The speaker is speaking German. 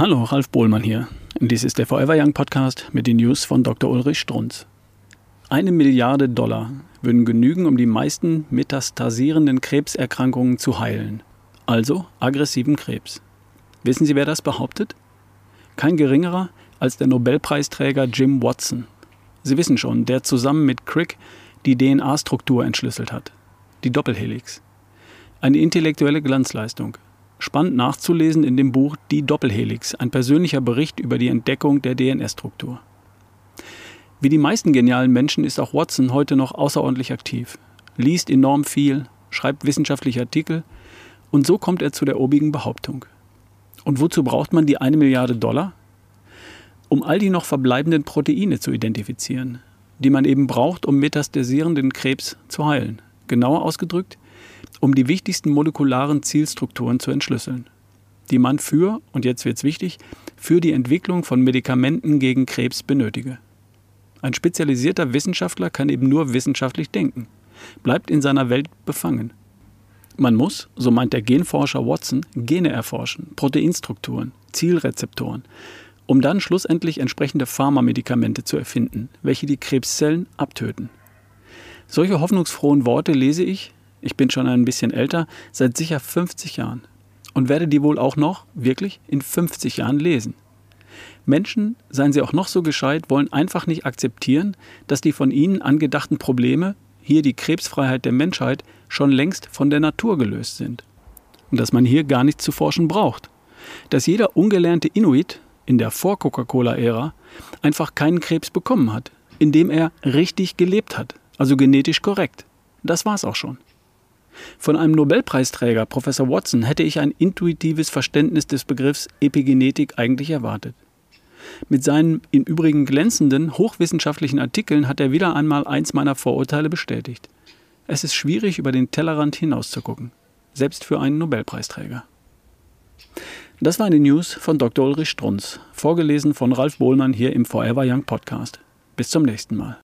Hallo, Ralf Bohlmann hier. Dies ist der Forever Young Podcast mit den News von Dr. Ulrich Strunz. Eine Milliarde Dollar würden genügen, um die meisten metastasierenden Krebserkrankungen zu heilen. Also aggressiven Krebs. Wissen Sie, wer das behauptet? Kein geringerer als der Nobelpreisträger Jim Watson. Sie wissen schon, der zusammen mit Crick die DNA-Struktur entschlüsselt hat. Die Doppelhelix. Eine intellektuelle Glanzleistung spannend nachzulesen in dem Buch Die Doppelhelix, ein persönlicher Bericht über die Entdeckung der DNS-Struktur. Wie die meisten genialen Menschen ist auch Watson heute noch außerordentlich aktiv, liest enorm viel, schreibt wissenschaftliche Artikel und so kommt er zu der obigen Behauptung. Und wozu braucht man die eine Milliarde Dollar? Um all die noch verbleibenden Proteine zu identifizieren, die man eben braucht, um metastasierenden Krebs zu heilen. Genauer ausgedrückt, um die wichtigsten molekularen Zielstrukturen zu entschlüsseln, die man für, und jetzt wird's wichtig, für die Entwicklung von Medikamenten gegen Krebs benötige. Ein spezialisierter Wissenschaftler kann eben nur wissenschaftlich denken, bleibt in seiner Welt befangen. Man muss, so meint der Genforscher Watson, Gene erforschen, Proteinstrukturen, Zielrezeptoren, um dann schlussendlich entsprechende Pharmamedikamente zu erfinden, welche die Krebszellen abtöten. Solche hoffnungsfrohen Worte lese ich, ich bin schon ein bisschen älter, seit sicher 50 Jahren. Und werde die wohl auch noch, wirklich, in 50 Jahren lesen. Menschen, seien sie auch noch so gescheit, wollen einfach nicht akzeptieren, dass die von ihnen angedachten Probleme, hier die Krebsfreiheit der Menschheit, schon längst von der Natur gelöst sind. Und dass man hier gar nichts zu forschen braucht. Dass jeder ungelernte Inuit in der Vor-Coca-Cola-Ära einfach keinen Krebs bekommen hat, indem er richtig gelebt hat, also genetisch korrekt. Das war's auch schon. Von einem Nobelpreisträger, Professor Watson, hätte ich ein intuitives Verständnis des Begriffs Epigenetik eigentlich erwartet. Mit seinen im Übrigen glänzenden, hochwissenschaftlichen Artikeln hat er wieder einmal eins meiner Vorurteile bestätigt. Es ist schwierig, über den Tellerrand hinauszugucken, selbst für einen Nobelpreisträger. Das waren die News von Dr. Ulrich Strunz, vorgelesen von Ralf Bohlmann hier im Forever Young Podcast. Bis zum nächsten Mal.